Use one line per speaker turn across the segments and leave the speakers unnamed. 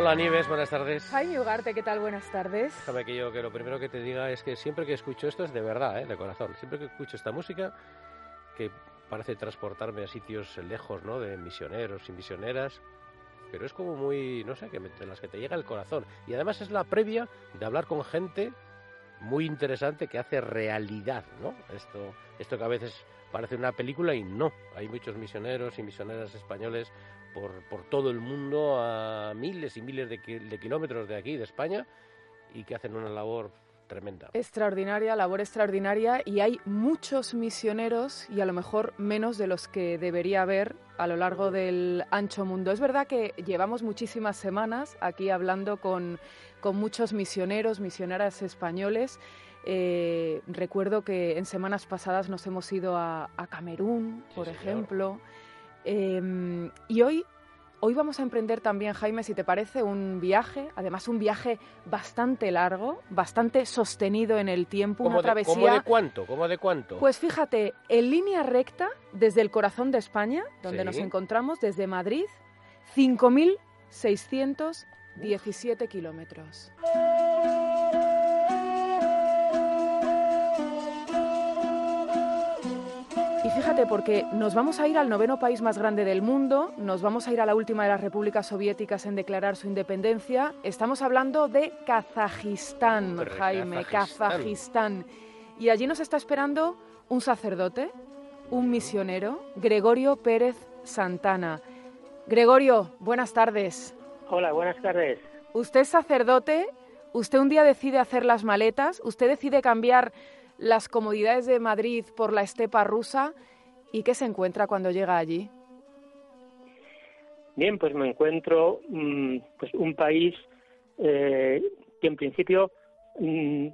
Hola Nieves, buenas tardes.
Jaime Ugarte, ¿qué tal? Buenas tardes.
Déjame que yo que lo primero que te diga es que siempre que escucho esto es de verdad, ¿eh? de corazón. Siempre que escucho esta música, que parece transportarme a sitios lejos, ¿no? De misioneros y misioneras, pero es como muy, no sé, que me, de las que te llega el corazón. Y además es la previa de hablar con gente muy interesante que hace realidad, ¿no? Esto, esto que a veces parece una película y no. Hay muchos misioneros y misioneras españoles por, por todo el mundo a miles y miles de, de kilómetros de aquí, de España, y que hacen una labor tremenda.
Extraordinaria, labor extraordinaria y hay muchos misioneros y a lo mejor menos de los que debería haber a lo largo del ancho mundo. Es verdad que llevamos muchísimas semanas aquí hablando con, con muchos misioneros, misioneras españoles. Eh, recuerdo que en semanas pasadas nos hemos ido a, a Camerún, por
Sí,
ejemplo. Eh, y hoy Hoy vamos a emprender también, Jaime, si te parece, un viaje, además un viaje bastante largo, bastante sostenido en el tiempo, una
¿Cómo de,
travesía.
¿Cómo de cuánto? ¿Cómo de cuánto?
Pues fíjate, en línea recta, desde el corazón de España, donde
Sí.
nos encontramos, desde Madrid, 5.617 kilómetros. Fíjate, porque nos vamos a ir al noveno país más grande del mundo, nos vamos a ir a la última de las repúblicas soviéticas en declarar su independencia. Estamos hablando de Kazajistán,
Hombre,
Jaime,
Kazajistán.
Kazajistán. Y allí nos está esperando un sacerdote, un misionero, Gregorio Pérez Santana. Gregorio, buenas tardes.
Hola, buenas tardes.
Usted es sacerdote, usted un día decide hacer las maletas, usted decide cambiar las comodidades de Madrid por la estepa rusa. ¿Y qué se encuentra cuando llega allí?
Bien, pues me encuentro mm, pues un país eh, que en principio mm,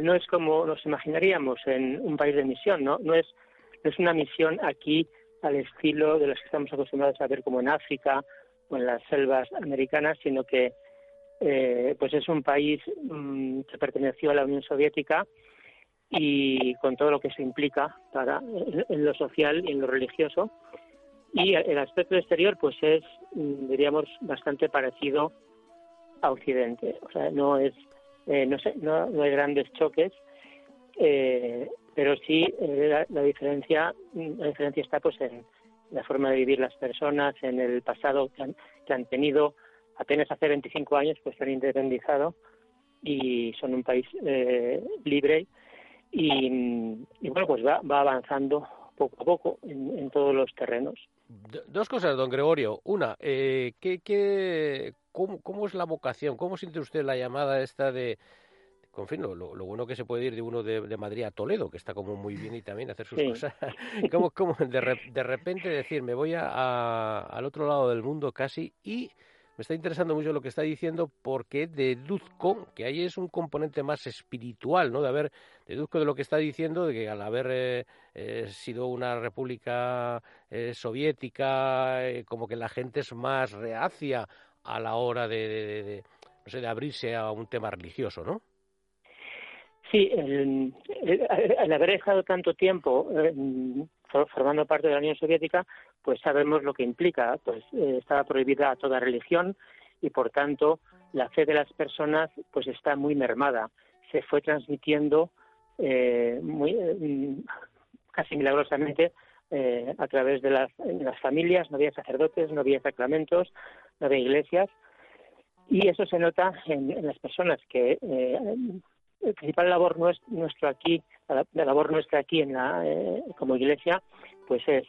no es como nos imaginaríamos en un país de misión, ¿no? No es, no es una misión aquí al estilo de las que estamos acostumbrados a ver como en África o en las selvas americanas, sino que eh, pues es un país mm, que perteneció a la Unión Soviética y con todo lo que se implica para en, lo social y en lo religioso. Y el aspecto exterior pues es mm, diríamos bastante parecido a Occidente. O sea no es eh, no sé no, hay grandes choques eh, pero sí eh, la, la diferencia la diferencia está pues en la forma de vivir las personas en el pasado que han, que han tenido. Apenas hace 25 años pues se han independizado y son un país eh, libre y, y bueno pues va, va avanzando poco a poco en, en todos los terrenos
Dos cosas, don Gregorio. Una, eh, ¿qué, qué, cómo, cómo es la vocación? ¿Cómo siente usted la llamada esta de... En fin, lo, lo- lo bueno que se puede ir de uno de, de Madrid a Toledo, que está como muy bien y también hacer sus
Sí.
cosas. ¿Cómo, cómo de, re- de repente decir, me voy a, a- al otro lado del mundo casi y me está interesando mucho lo que está diciendo porque deduzco que ahí es un componente más espiritual, ¿no? De haber, deduzco de lo que está diciendo, de que al haber eh, eh, sido una república eh, soviética, como que la gente es más reacia a la hora de, no sé, de abrirse a un tema religioso, ¿no?
Sí, el, el- haber estado tanto tiempo for- formando parte de la Unión Soviética, pues sabemos lo que implica. Pues estaba prohibida toda religión y, por tanto, la fe de las personas pues está muy mermada. Se fue transmitiendo eh, muy, mm, casi milagrosamente eh, a través de las, familias. No había sacerdotes, no había sacramentos, no había iglesias. Y eso se nota en, las personas que eh, el principal labor nues- nuestro aquí, la, la labor nuestra aquí en la, eh, como iglesia, pues es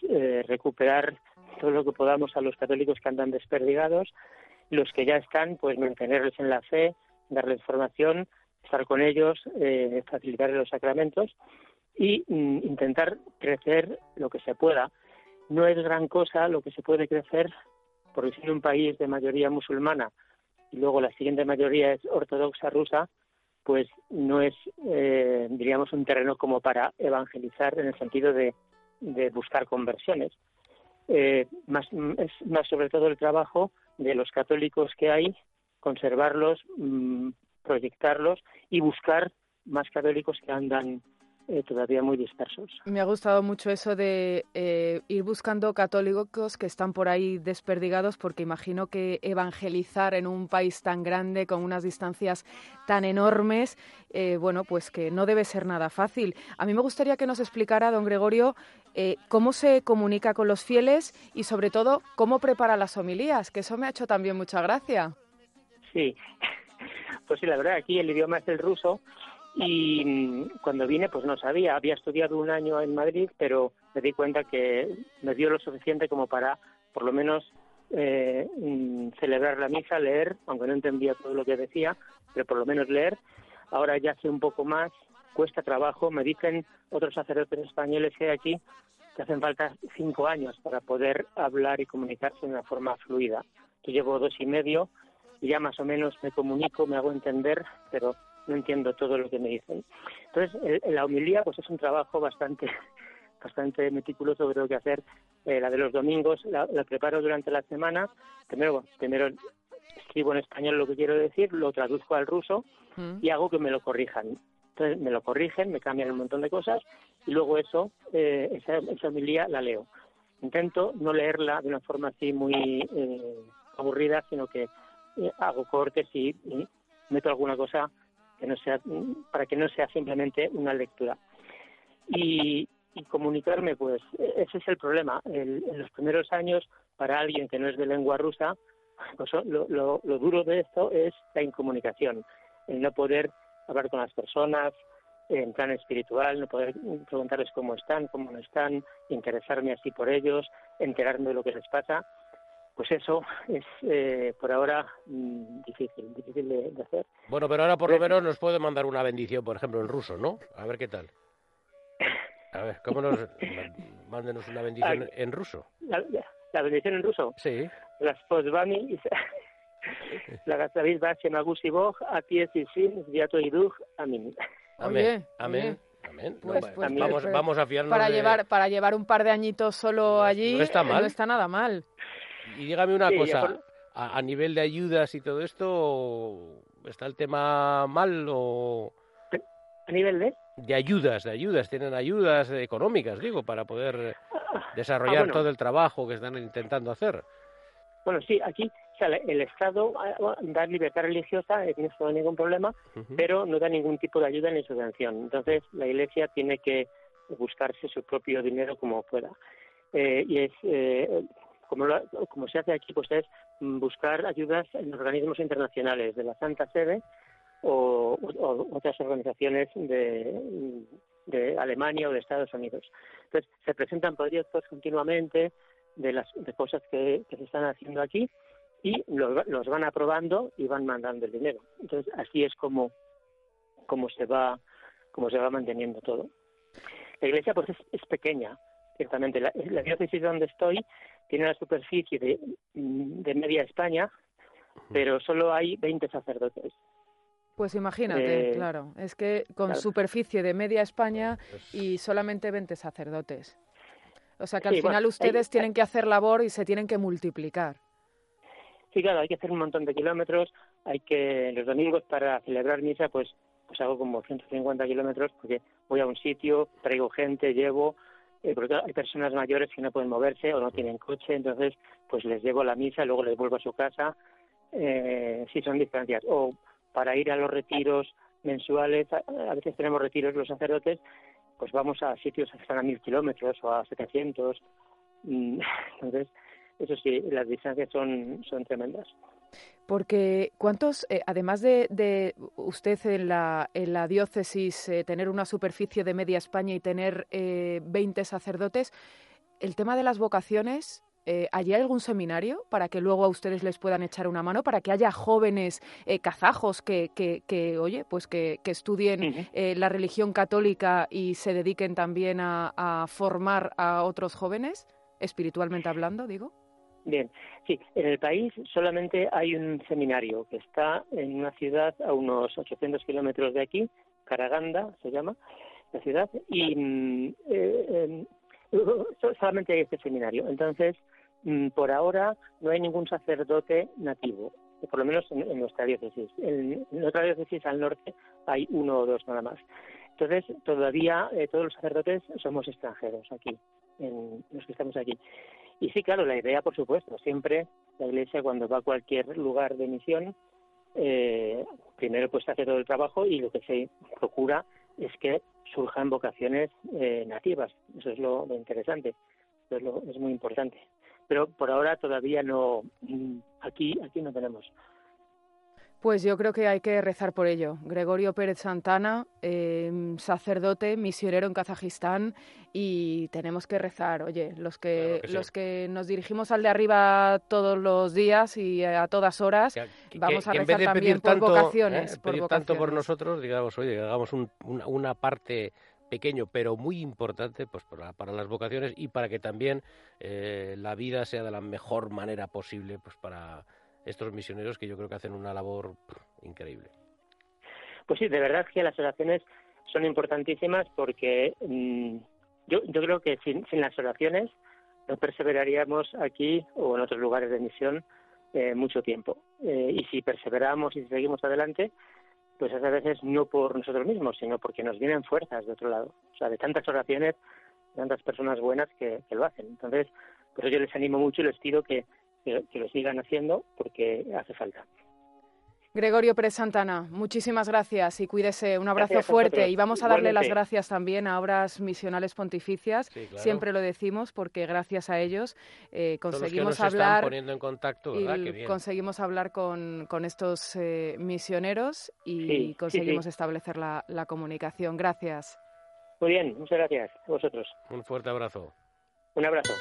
recuperar todo lo que podamos a los católicos que andan desperdigados, los que ya están, pues mantenerles en la fe, darles formación, estar con ellos, eh, facilitarles los sacramentos y mm, intentar crecer lo que se pueda. No es gran cosa lo que se puede crecer, porque si en un país de mayoría musulmana y luego la siguiente mayoría es ortodoxa rusa, pues no es, eh, diríamos, un terreno como para evangelizar en el sentido de, buscar conversiones. Eh, más, es más sobre todo el trabajo de los católicos que hay, conservarlos, mm, proyectarlos y buscar más católicos que andan eh, todavía muy dispersos.
Me ha gustado mucho eso de eh, ir buscando católicos que están por ahí desperdigados, porque imagino que evangelizar en un país tan grande, con unas distancias tan enormes, eh, bueno, pues que no debe ser nada fácil. A mí me gustaría que nos explicara, don Gregorio, cómo se comunica con los fieles y, sobre todo, cómo prepara las homilías, que eso me ha hecho también mucha gracia.
Sí, pues sí, la verdad, aquí el idioma es el ruso y mm, cuando vine pues no sabía, había estudiado un año en Madrid, pero me di cuenta que me dio lo suficiente como para por lo menos eh, mm, celebrar la misa, leer, aunque no entendía todo lo que decía, pero por lo menos leer. Ahora ya sé un poco más, cuesta trabajo, me dicen otros sacerdotes españoles que hay aquí que hacen falta cinco años para poder hablar y comunicarse de una forma fluida. Yo llevo dos y medio y ya más o menos me comunico, me hago entender, pero no entiendo todo lo que me dicen. Entonces, la homilía pues es un trabajo bastante bastante meticuloso creo que hacer. Eh, la de los domingos la, preparo durante la semana. Primero, primero escribo en español lo que quiero decir, lo traduzco al ruso mm. y hago que me lo corrijan. Entonces me lo corrigen, me cambian un montón de cosas y luego eso, eh, esa, esa homilía la leo. Intento no leerla de una forma así muy eh, aburrida, sino que hago cortes y meto alguna cosa que no sea, para que no sea simplemente una lectura. Y, comunicarme, pues ese es el problema. en los primeros años, para alguien que no es de lengua rusa, pues, lo, lo, duro de esto es la incomunicación, el no poder hablar con las personas en plan espiritual, no poder preguntarles cómo están, cómo no están, interesarme así por ellos, enterarme de lo que les pasa pues eso es eh, por ahora mm, difícil, difícil de, hacer.
Bueno, pero ahora por lo menos nos puede mandar una bendición, por ejemplo, en ruso, ¿no? A ver qué tal. A ver, ¿cómo nos... mándenos una bendición en ruso.
La, bendición en ruso?
Sí.
Las posvami... La Gastavil Magusi Bog, a ti y sin, Viato y Dug, Amén.
Amén. Amén. Amén. Pues, pues, vamos, vamos a fiarnos
para llevar para llevar un par de añitos solo allí
no está mal.
no está nada mal
y dígame una cosa, a, nivel de ayudas y todo esto, ¿está el tema mal o...?
¿A nivel de?
De ayudas, de ayudas, tienen ayudas económicas, digo, para poder ah, desarrollar ah, todo el trabajo que están intentando hacer.
Bueno, sí, aquí el Estado ah, da libertad religiosa, no hay ningún problema, pero no da ningún tipo de ayuda ni subvención. Entonces, la Iglesia tiene que buscarse su propio dinero como pueda. Eh, y es eh, como, como se hace aquí, pues es buscar ayudas en organismos internacionales de la Santa Sede o, otras organizaciones de, Alemania o de Estados Unidos. Entonces, se presentan proyectos continuamente de las de cosas que, se están haciendo aquí y los, van aprobando y van mandando el dinero. Entonces, así es como, como se va como se va manteniendo todo. La iglesia pues es, pequeña, ciertamente. La, la diócesis donde estoy tiene la superficie de, mm, de media España, pero solo hay 20 sacerdotes.
Pues imagínate, eh, claro, es que con superficie de media España y solamente 20 sacerdotes. O sea que al final ustedes tienen que hacer labor y se tienen que multiplicar.
Sí, claro, hay que hacer un montón de kilómetros, hay que los domingos para celebrar misa, pues pues hago como 150 kilómetros porque voy a un sitio, traigo gente, llevo, eh, porque hay personas mayores que no pueden moverse o no tienen coche, entonces pues les llevo la misa, luego les vuelvo a su casa, eh, si son distancias. O para ir a los retiros mensuales, a, veces tenemos retiros los sacerdotes, pues vamos a sitios que están a mil kilómetros o a setecientos. Mm, entonces, eso sí, las distancias son, son tremendas.
Porque cuántos, eh, además de, usted en la, en la diócesis eh, tener una superficie de media España y tener eh, 20 sacerdotes, el tema de las vocaciones, eh, ¿hay algún seminario para que luego a ustedes les puedan echar una mano, para que haya jóvenes kazajos que, que, oye, pues que, estudien la religión católica y se dediquen también a formar a otros jóvenes, espiritualmente hablando, digo?
Bien, sí, en el país solamente hay un seminario que está en una ciudad a unos 800 kilómetros de aquí, Karaganda se llama la ciudad, y mm, eh, solamente hay este seminario. Entonces, mm, por ahora no hay ningún sacerdote nativo, por lo menos en, nuestra diócesis. En, en, otra diócesis al norte hay uno o dos nada más. Entonces, todavía eh, todos los sacerdotes somos extranjeros aquí, en los que estamos aquí. Y sí, claro, la idea, por supuesto, siempre la Iglesia cuando va a cualquier lugar de misión, eh, primero pues hace todo el trabajo y lo que se procura es que surjan vocaciones eh, nativas. Eso es lo, interesante, eso es, lo, es muy importante. Pero por ahora todavía no, mm, aquí, aquí no tenemos.
Pues yo creo que hay que rezar por ello. Gregorio Pérez Santana, em, sacerdote, misionero en Kazajistán, y tenemos que rezar. Oye, los que, los que nos dirigimos al de arriba todos los días y a todas horas, vamos a rezar también por vocaciones.
¿eh? por tanto por nosotros, digamos, oye, hagamos una, parte pequeño pero muy importante pues para, para las vocaciones y para que también eh, la vida sea de la mejor manera posible pues para estos misioneros que yo creo que hacen una labor increíble.
Pues sí, de verdad que las oraciones son importantísimas porque mm, yo, yo creo que sin, sin las oraciones no perseveraríamos aquí o en otros lugares de misión eh, mucho tiempo. Eh, y si perseveramos y seguimos adelante, pues a veces no por nosotros mismos, sino porque nos vienen fuerzas de otro lado. O sea, de tantas oraciones, de tantas personas buenas que, que lo hacen. Entonces, por yo les animo mucho y les pido que, que, lo sigan haciendo porque hace falta.
Gregorio Pérez Santana, muchísimas gracias y cuídese. Un abrazo fuerte y vamos a darle las gracias también a Obras Misionales Pontificias. Siempre lo decimos porque gracias a ellos eh, conseguimos hablar
poniendo en contacto,
conseguimos hablar con, estos eh, misioneros y conseguimos establecer la, la comunicación. Gracias.
Muy bien, muchas gracias a vosotros.
Un fuerte abrazo.
Un abrazo.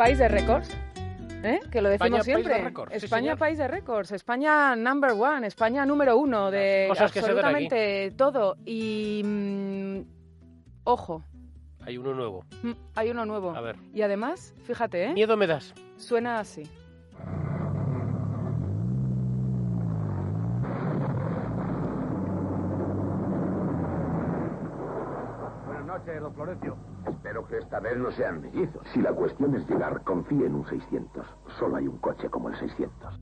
País de récords. ¿Eh? Que lo decimos siempre. España, país de récords. España number one. España número uno de absolutamente todo. Y. Mm, ojo.
Hay uno nuevo.
Mm, hay uno nuevo.
A ver.
Y además, fíjate, ¿eh?
Miedo me das.
Suena así.
Buenas noches, don Florencio.
Espero que esta vez no sean mellizos. Si la cuestión es llegar, confíe en un 600. Solo hay un coche como el 600.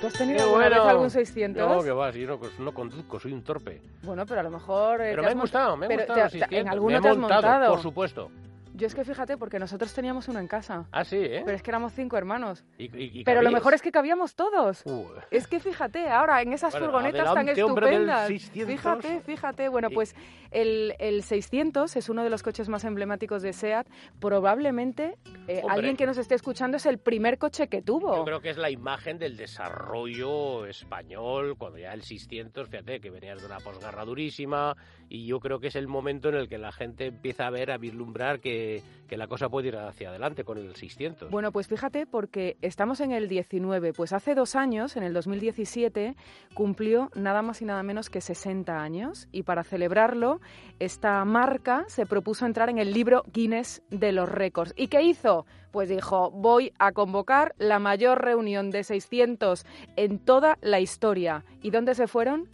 ¿Tú has tenido alguna vez algún 600?
No, que va, si yo no, conduzco, soy un torpe.
Bueno, pero a lo mejor...
Eh, pero me ha gustado, me ha gustado
te, 600. En alguno te has montado.
Por supuesto.
Yo es que fíjate, porque nosotros teníamos uno en casa.
Ah, sí, ¿eh?
Pero es que éramos cinco hermanos.
¿Y,
Pero lo mejor es que cabíamos todos. Es que fíjate, ahora en esas furgonetas tan estupendas. Fíjate, fíjate. Bueno, pues el, el, 600 es uno de los coches más emblemáticos de SEAT. Probablemente eh, alguien que nos esté escuchando es el primer coche que tuvo.
Yo creo que es la imagen del desarrollo español, cuando ya el 600, fíjate, que venías de una posguerra durísima, y yo creo que es el momento en el que la gente empieza a ver, a vislumbrar que que, la cosa puede ir hacia adelante con el 600.
Bueno, pues fíjate, porque estamos en el 19, pues hace dos años, en el 2017, cumplió nada más y nada menos que 60 años y para celebrarlo, esta marca se propuso entrar en el libro Guinness de los récords. ¿Y qué hizo? Pues dijo, voy a convocar la mayor reunión de 600 en toda la historia. ¿Y dónde se fueron?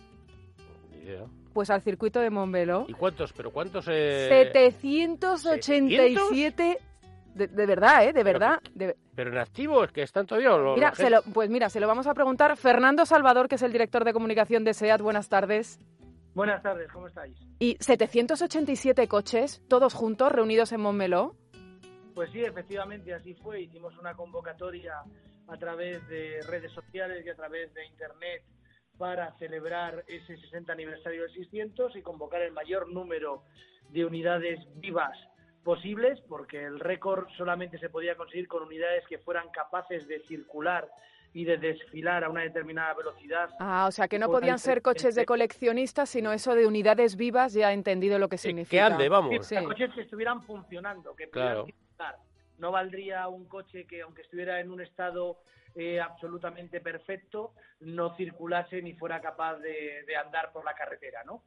Pues al circuito de Montbeló.
¿Y cuántos? ¿Pero cuántos? Eh...
787... De, verdad, ¿eh? De verdad.
Pero en activo, es que están todavía...
mira, pues mira, se lo vamos a preguntar. Fernando Salvador, que es el director de comunicación de SEAT, buenas tardes.
Buenas tardes, ¿cómo estáis?
¿Y 787 coches, todos juntos, reunidos en Montmeló?
Pues sí, efectivamente, así fue. Hicimos una convocatoria a través de redes sociales y a través de Internet para celebrar ese 60 aniversario del 600 y convocar el mayor número de unidades vivas posibles, porque el récord solamente se podía conseguir con unidades que fueran capaces de circular y de desfilar a una determinada velocidad.
Ah, o sea, que no podían ser coches de coleccionistas, sino eso de unidades vivas, ya he entendido lo que significa.
Que ande, vamos.
Sí. Coches que estuvieran funcionando, que pudieran circular. No valdría un coche que, aunque estuviera en un estado eh, absolutamente perfecto no circulase ni fuera capaz de, andar por la carretera, ¿no?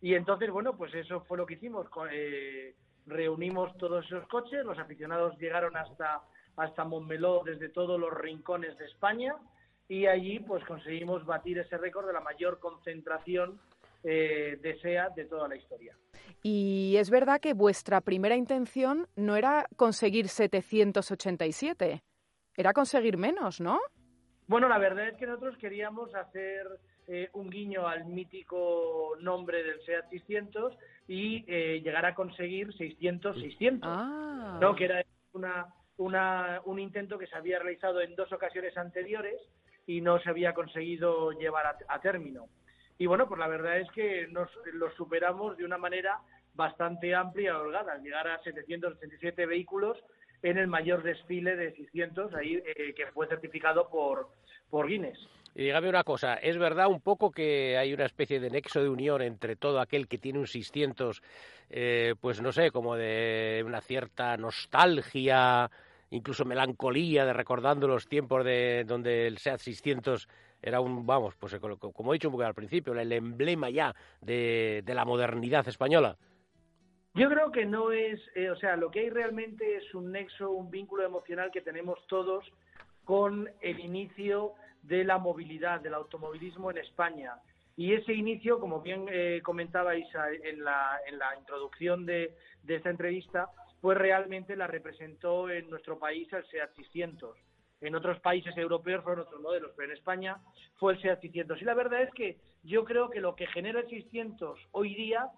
Y entonces, bueno, pues eso fue lo que hicimos. Eh, reunimos todos esos coches, los aficionados llegaron hasta, hasta Montmeló, desde todos los rincones de España, y allí pues conseguimos batir ese récord de la mayor concentración eh, de SEAT de toda la historia.
Y es verdad que vuestra primera intención no era conseguir 787, era conseguir menos, ¿no?
Bueno, la verdad es que nosotros queríamos hacer eh, un guiño al mítico nombre del SEAT 600 y eh, llegar a conseguir 600-600,
Ah.
¿no? que era una, una, un intento que se había realizado en dos ocasiones anteriores y no se había conseguido llevar a, a término. Y bueno, pues la verdad es que nos lo superamos de una manera bastante amplia y holgada, al llegar a 787 vehículos en el mayor desfile de 600 ahí, eh, que fue certificado por, por Guinness.
Y dígame una cosa, ¿es verdad un poco que hay una especie de nexo de unión entre todo aquel que tiene un 600, eh, pues no sé, como de una cierta nostalgia, incluso melancolía de recordando los tiempos de donde el SEAT 600 era un, vamos, pues como he dicho un poco al principio, el emblema ya de, de la modernidad española?
Yo creo que no es, eh, o sea, lo que hay realmente es un nexo, un vínculo emocional que tenemos todos con el inicio de la movilidad, del automovilismo en España. Y ese inicio, como bien eh, comentabais en la, en la introducción de, de esta entrevista, pues realmente la representó en nuestro país el SEAT 600. En otros países europeos fueron otros modelos, pero en España fue el SEAT 600. Y la verdad es que yo creo que lo que genera el 600 hoy día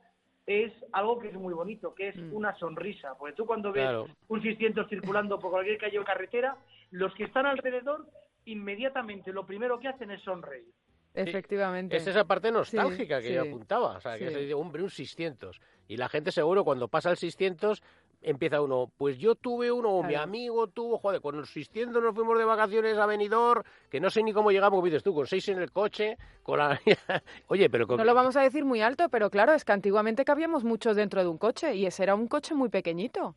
es algo que es muy bonito, que es
Mm.
una sonrisa. Porque tú cuando ves
Claro.
un 600 circulando por cualquier calle o carretera, los que están alrededor inmediatamente lo primero que hacen es sonreír.
Efectivamente.
Es esa parte nostálgica
Sí,
que yo apuntaba, o sea, que
sí.
se dice, hombre, un 600. Y la gente seguro cuando pasa el 600 empieza uno, pues yo tuve uno, o mi amigo tuvo, joder, con los 600 nos fuimos de vacaciones a Benidorm, que no sé ni cómo llegamos, como dices tú, con seis en el coche, con la... Oye, pero con...
No lo vamos a decir muy alto, pero claro, es que antiguamente cabíamos muchos dentro de un coche y ese era un coche muy pequeñito.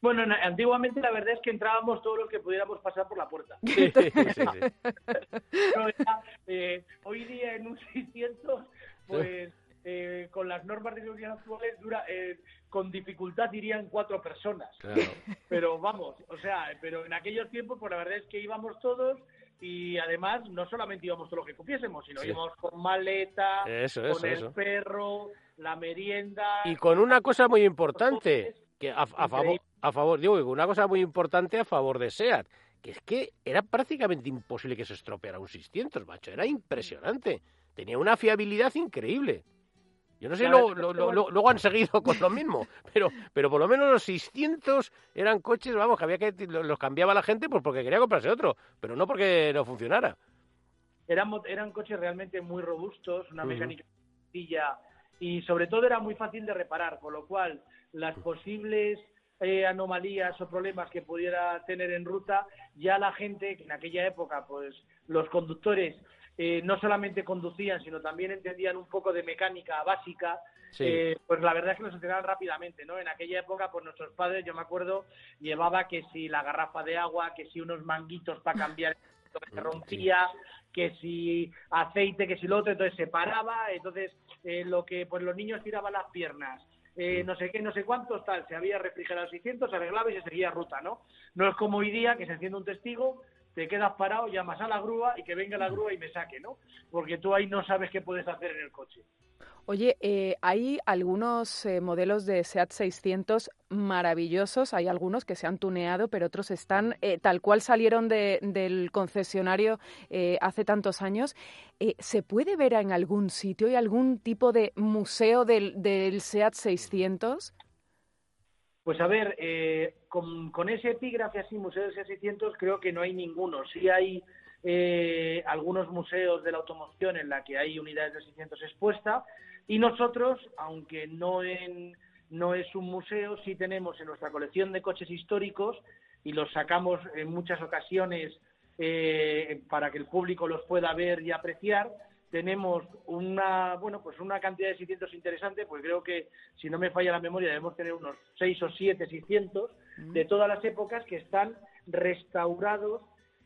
Bueno, antiguamente la verdad es que entrábamos todos los que pudiéramos pasar por la puerta.
Sí, sí, sí.
Pero ya, eh, hoy día en un 600, pues eh, con las normas de seguridad actuales, dura, eh, con dificultad irían cuatro personas.
Claro.
Pero vamos, o sea, pero en aquellos tiempos, pues la verdad es que íbamos todos y además no solamente íbamos todos los que cupiésemos, sino
Sí.
íbamos con maleta,
Eso,
con el
eso.
perro, la merienda.
Y con una cosa muy importante, que a, a favor, a favor, digo, una cosa muy importante a favor de SEAT, que es que era prácticamente imposible que se estropeara un 600, macho, era impresionante. Tenía una fiabilidad increíble. Yo no sé,
Claro,
lo- lo-
bueno.
lo- luego han seguido con lo mismo, pero, pero por lo menos los 600 eran coches, vamos, que había que lo- los cambiaba la gente pues porque quería comprarse otro, pero no porque no funcionara.
eran, eran coches realmente muy robustos, una mecánica sencilla y sobre todo era muy fácil de reparar, con lo cual las posibles eh, anomalías o problemas que pudiera tener en ruta, ya la gente, que en aquella época, pues los conductores eh, no solamente conducían, sino también entendían un poco de mecánica básica,
Sí.
eh, pues la verdad es que lo solucionaban rápidamente, ¿no? En aquella época, pues nuestros padres, yo me acuerdo, llevaba que si la garrafa de agua, que si unos manguitos para cambiar que se rompía, que si aceite, que si lo otro, entonces se paraba, entonces eh, lo que pues los niños tiraban las piernas, eh, no sé qué, no sé cuántos, tal, se había refrigerado el 600, se arreglaba y se seguía ruta, ¿no? No es como hoy día que se enciende un testigo, te quedas parado, llamas a la grúa y que venga la grúa y me saque, ¿no? Porque tú ahí no sabes qué puedes hacer en el coche.
Oye, eh, hay algunos eh, modelos de SEAT 600 maravillosos, hay algunos que se han tuneado, pero otros están eh, tal cual salieron de- del concesionario hace tantos años. ¿Se puede ver en algún sitio? ¿Hay algún tipo de museo del, del SEAT 600?
Pues a ver, eh, con, ese epígrafe así, Museo de 600, creo que no hay ninguno. Sí hay eh, algunos museos de la automoción en la que hay unidades de 600 expuestas y nosotros, aunque no es un museo, sí tenemos en nuestra colección de coches históricos y los sacamos en muchas ocasiones eh, para que el público los pueda ver y apreciar. Tenemos una, bueno, pues una cantidad de 600 interesante, pues creo que, si no me falla la memoria, debemos tener unos 6 o 7 600 de todas las épocas que están restaurados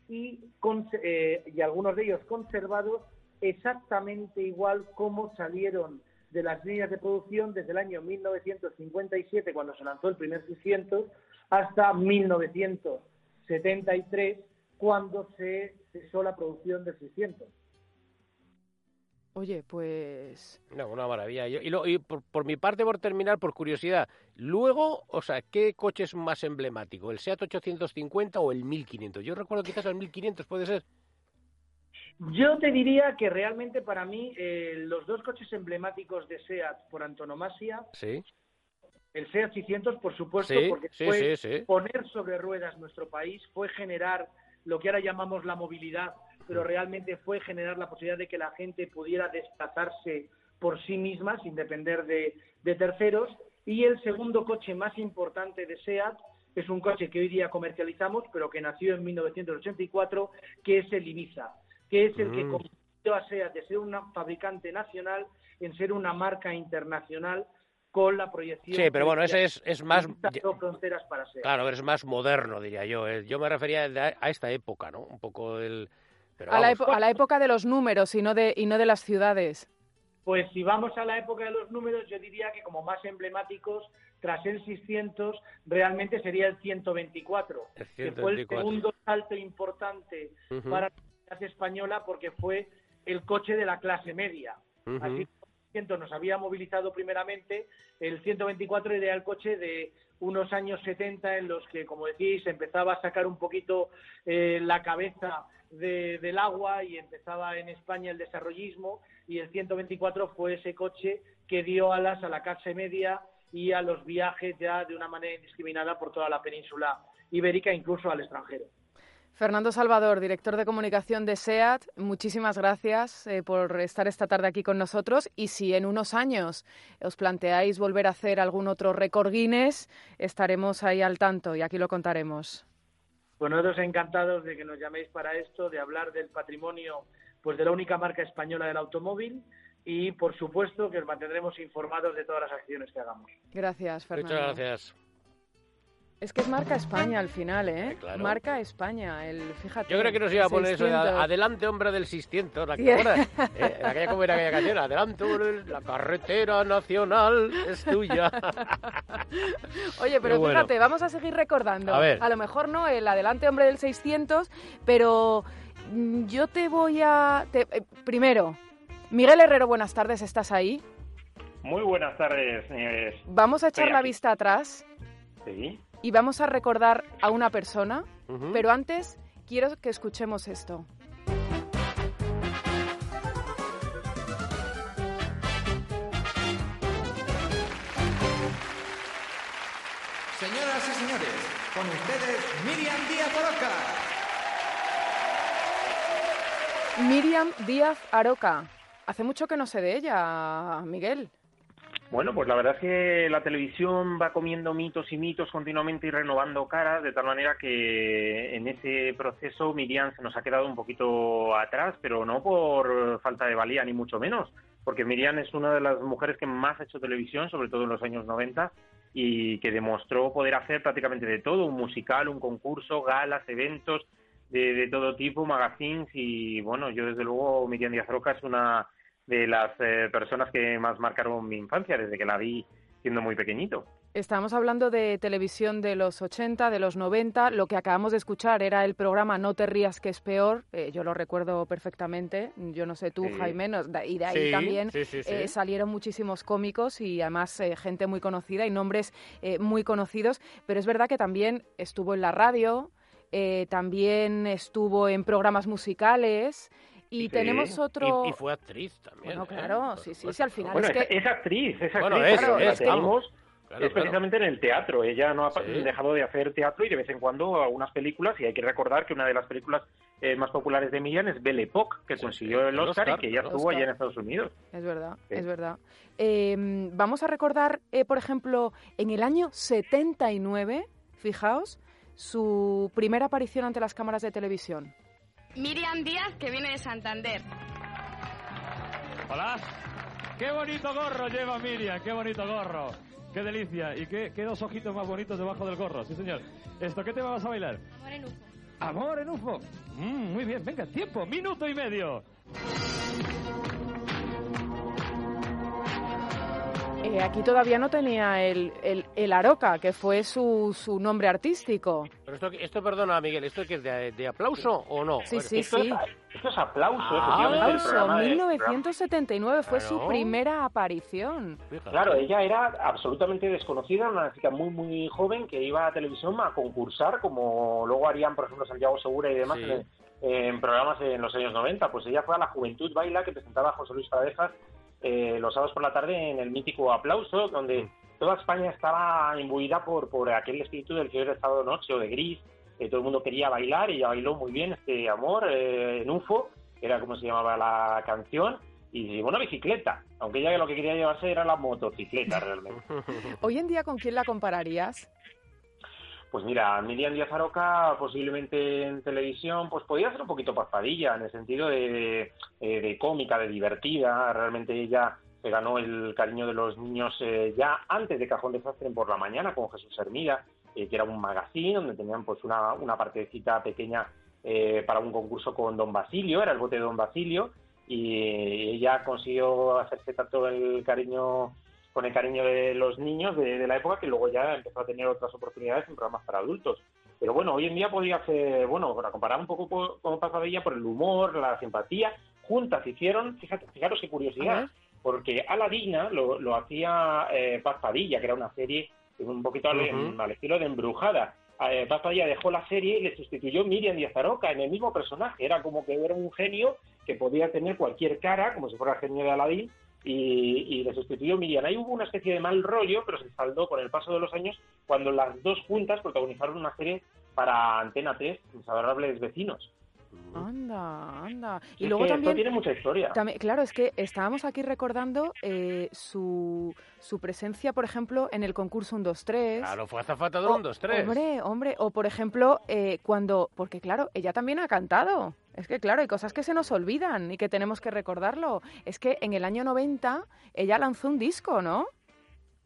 y, con- eh, y algunos de ellos conservados exactamente igual como salieron de las líneas de producción desde el año 1957, cuando se lanzó el primer 600, hasta 73 cuando se cesó la producción del 600.
Oye, pues...
No, una maravilla. y, lo, y por, por, mi parte, por terminar, por curiosidad, luego, o sea, ¿qué coche es más emblemático? ¿El SEAT 850 o el 1500? Yo recuerdo quizás el 1500, ¿puede ser?
Yo te diría que realmente para mí eh, los dos coches emblemáticos de SEAT por antonomasia,
¿Sí?
el SEAT 600 por supuesto,
Sí,
porque
sí,
fue
sí, sí.
poner sobre ruedas nuestro país, fue generar lo que ahora llamamos la movilidad, pero realmente fue generar la posibilidad de que la gente pudiera desplazarse por sí misma sin depender de, de terceros. Y el segundo coche más importante de SEAT es un coche que hoy día comercializamos, pero que nació en 1984, que es el Ibiza, que es el que
Mm.
convirtió a SEAT de ser una fabricante nacional en ser una marca internacional con la proyección.
Sí, pero bueno, ese es, es más...
fronteras para.
Claro, pero es más moderno, diría yo. eh. Yo me refería a esta época, ¿no? Un poco el... Pero
A la, a época de los números y no de, y no de las ciudades.
Pues si vamos a la época de los números, yo diría que como más emblemáticos, tras el 600, realmente sería el 124,
El
que fue el
124.
segundo salto importante para la clase española porque fue el coche de la clase media. Así el 100 nos había movilizado primeramente, el 124 era el coche de unos años 70 en los que, como decís, empezaba a sacar un poquito eh, la cabeza de- del agua y empezaba en España el desarrollismo y el 124 fue ese coche que dio alas a la clase media y a los viajes ya de una manera indiscriminada por toda la península ibérica, incluso al extranjero.
Fernando Salvador, director de comunicación de SEAT, muchísimas gracias eh, por estar esta tarde aquí con nosotros. Y si en unos años os planteáis volver a hacer algún otro récord Guinness, estaremos ahí al tanto y aquí lo contaremos.
Pues nosotros encantados de que nos llaméis para esto, de hablar del patrimonio pues de la única marca española del automóvil y por supuesto que os mantendremos informados de todas las acciones que hagamos.
Gracias, Fernando.
Muchas gracias.
Es que es marca España al final, ¿eh?
Claro.
Marca España, el fíjate.
Yo creo que nos iba a poner eso de
600.
adelante hombre del 600, ¿la
Sí.
¿Eh? Aquella, ¿Cómo era aquella canción? Adelante hombre, la carretera nacional es tuya.
Oye, pero
bueno.
fíjate, vamos a seguir recordando.
A ver.
lo mejor no el adelante hombre del 600, pero mm, yo te voy a... te- eh, primero, Miguel Herrero, buenas tardes, ¿estás ahí?
Muy buenas tardes, señores.
Vamos a echar
Estoy
la
aquí.
vista atrás
Sí.
Y vamos a recordar a una persona, pero antes quiero que escuchemos esto.
Señoras y señores, con ustedes Miriam Díaz Oroca.
Miriam Díaz Aroca. Hace mucho que no sé de ella, Miguel.
Bueno, pues la verdad es que la televisión va comiendo mitos y mitos continuamente y renovando caras, de tal manera que en ese proceso Miriam se nos ha quedado un poquito atrás, pero no por falta de valía, ni mucho menos, porque Miriam es una de las mujeres que más ha hecho televisión, sobre todo en los años 90, y que demostró poder hacer prácticamente de todo, un musical, un concurso, galas, eventos, de, de todo tipo, magazines, y bueno, yo desde luego Miriam Díaz Roca es una de las eh, personas que más marcaron mi infancia desde que la vi siendo muy pequeñito.
Estamos hablando de televisión de los 80, de los 90. Lo que acabamos de escuchar era el programa No te rías que es peor. Eh, yo lo recuerdo perfectamente. Yo no sé tú,
Sí.
Jaime, no- y de ahí
Sí,
también
sí, sí, sí.
eh, salieron muchísimos cómicos y además eh, gente muy conocida y nombres eh, muy conocidos. Pero es verdad que también estuvo en la radio, eh, también estuvo en programas musicales. Y
Sí.
tenemos otro...
Y, y fue actriz también.
Bueno,
¿eh?
claro, sí, sí, sí, al final
Bueno,
es
es,
que...
es actriz, es actriz,
Bueno, es,
la
es,
claro.
tenemos
Claro,
es
claro.
precisamente en el teatro. Ella no ha
Sí.
dejado de hacer teatro y de vez en cuando algunas películas, y hay que recordar que una de las películas eh, más populares de Miriam es Belle Époque, que
Sí,
consiguió el
el
Oscar,
Oscar,
y que ya
claro.
estuvo allá en Estados Unidos.
Es verdad,
Sí.
es verdad. Eh, vamos a recordar, eh, por ejemplo, en el año 79, fijaos, su primera aparición ante las cámaras de televisión.
Miriam Díaz, que viene de Santander.
Hola. Qué bonito gorro lleva Miriam, qué bonito gorro. Qué delicia. Y qué, qué dos ojitos más bonitos debajo del gorro. Sí, señor. ¿Esto qué tema vas a bailar?
Amor en UFO.
Amor en UFO. Mm, muy bien, venga, tiempo, minuto y medio.
Eh, aquí todavía no tenía el, el, el Aroca, que fue su, su nombre artístico.
Pero esto, esto, perdona, Miguel, ¿esto es que es de, de aplauso o no?
Sí, sí,
esto,
sí.
Es, esto es aplauso,
Ah,
Aplauso,
programa de-
1979 fue su
Claro.
primera aparición.
Claro, ella era absolutamente desconocida, una chica muy, muy joven que iba a televisión a concursar, como luego harían, por ejemplo, Santiago Segura y demás
Sí.
en, en programas en los años 90. Pues ella fue a la Juventud Baila que presentaba José Luis Parejas eh, los sábados por la tarde en el mítico Aplauso, donde toda España estaba imbuida por, por aquel espíritu del fiebre de estado de noche o de gris. que todo el mundo quería bailar y ella bailó muy bien este amor eh, en UFO, que era como se llamaba la canción, y una bicicleta, aunque ella lo que quería llevarse era la motocicleta realmente.
Hoy en día, ¿con quién la compararías?
Pues mira, Miriam Díaz Aroca posiblemente en televisión pues podía ser un poquito paspadilla en el sentido de, de, de cómica, de divertida. Realmente ella se ganó el cariño de los niños eh, ya antes de Cajón Desastre por la mañana con Jesús Hermida, eh, que era un magazine donde tenían pues una, una partecita pequeña eh, para un concurso con Don Basilio, era el bote de Don Basilio, y ella consiguió hacerse tanto el cariño con el cariño de los niños de, de la época que luego ya empezó a tener otras oportunidades en programas para adultos. Pero bueno, hoy en día podría ser, bueno, para comparar un poco por- con Pasadilla por el humor, la simpatía, juntas hicieron, fíjate, fijaros qué curiosidad,
ver.
porque Aladina lo, lo hacía eh, Paz Padilla, que era una serie un poquito al,
Ujú.
al estilo de Embrujada. Eh, Paz Padilla dejó la serie y le sustituyó Miriam Díaz Aroca en el mismo personaje. Era como que era un genio que podía tener cualquier cara, como si fuera el genio de Aladín, y, y le sustituyó Miriam. Ahí hubo una especie de mal rollo, pero se saldó con el paso de los años cuando las dos juntas protagonizaron una serie para Antena 3, Mis Adorables Vecinos.
Anda, anda. Y
Es
luego
que esto
también,
tiene mucha historia.
también, claro, es que estábamos aquí recordando eh, su, su presencia, por ejemplo, en el concurso 1, 2, 3.
Claro, fue azafata de un, dos, tres.
Hombre, hombre, o por ejemplo, eh, cuando, porque claro, ella también ha cantado. Es que claro, hay cosas que se nos olvidan y que tenemos que recordarlo. Es que en el año 90 ella lanzó un disco, ¿no?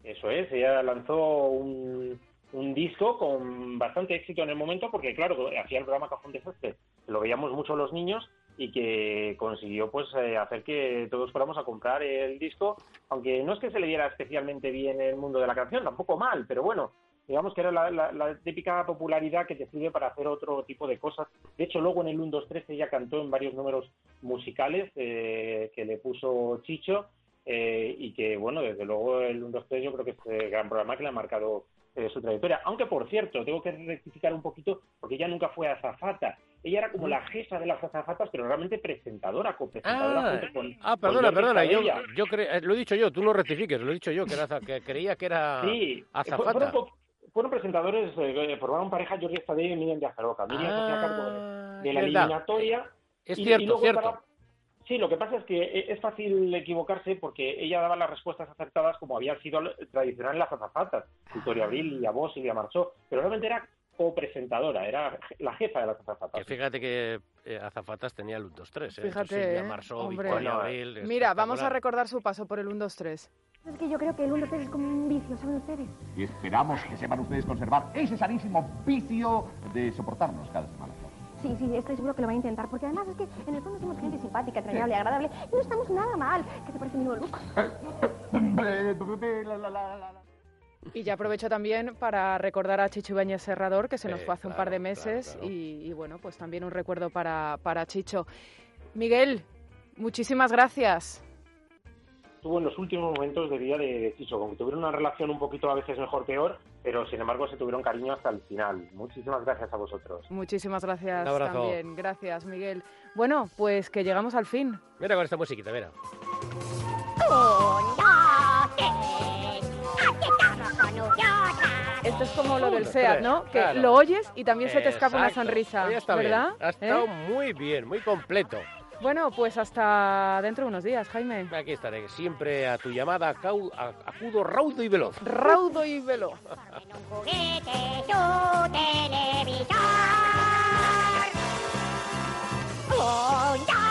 Eso es, ella lanzó un, un disco con bastante éxito en el momento porque, claro, hacía el programa Cajón Desastre, lo veíamos mucho los niños y que consiguió pues eh, hacer que todos fuéramos a comprar el disco, aunque no es que se le diera especialmente bien el mundo de la canción, tampoco mal, pero bueno, digamos que era la, la- la típica popularidad que te sirve para hacer otro tipo de cosas. De hecho, luego en el 1, 2, 3 ella cantó en varios números musicales eh, que le puso Chicho eh, y que, bueno, desde luego el 1, 2, 3 yo creo que es el gran programa que le ha marcado eh, su trayectoria. Aunque, por cierto, tengo que rectificar un poquito porque ella nunca fue azafata. Ella era como la jefa de las azafatas, pero realmente presentadora, copresentadora.
Ah,
con-
ah, perdona, perdona. Yo, yo cre- eh, lo he dicho yo, tú no rectifiques, lo he dicho yo, que, era, que creía que era
Sí,
azafata.
fueron, fueron presentadores, eh, formaron pareja Jordi Estadella y Miriam Díaz Aroca. Miriam se hacía cargo de-
Ah,
de la
verdad.
eliminatoria.
Es
y- y
cierto,
luego
cierto.
Sí, lo que pasa es que e- es fácil equivocarse porque ella daba las respuestas acertadas como había sido tradicional en las azafatas. Victoria Abril, Lidia Bosch, Silvia Marchó. Pero realmente era copresentadora, era la jefa de las azafatas.
Que fíjate que eh, Azafatas tenía el 1, 2, 3. ¿eh?
Fíjate, ¿eh?
Marsó,
Hombre.
Victoria Abril,
Mira, vamos a recordar su paso por el 1, 2, 3.
Es que yo creo que el 1 3 es como un vicio, ¿saben ustedes?
Y esperamos que sepan ustedes conservar ese sanísimo vicio de soportarnos cada semana.
Sí, sí, estoy seguro que lo va a intentar, porque además es que en el fondo somos gente simpática, entrañable, agradable, y no estamos nada mal. ¿Qué te parece mi nuevo look?
Y ya aprovecho también para recordar a Chicho Ibáñez Serrador, que se nos
Sí,
fue hace un par de meses,
claro, claro.
Y, y bueno, pues también un recuerdo para, para Chicho. Miguel, muchísimas gracias.
Estuvo en los últimos momentos de vida de, Chicho, aunque tuvieron una relación un poquito a veces mejor peor, pero sin embargo se tuvieron cariño hasta el final. Muchísimas gracias a vosotros.
Muchísimas gracias
Un abrazo.
también. Gracias, Miguel. Bueno, pues que llegamos al fin.
Mira con esta musiquita, mira.
Es como lo del SEAT, ¿no? Que lo oyes y también se te escapa una sonrisa,
está
¿verdad?
Ha estado
¿Eh?
muy bien, muy completo.
Bueno, pues hasta dentro de unos días, Jaime.
Aquí estaré, siempre a tu llamada acudo raudo y veloz.
Raudo y veloz.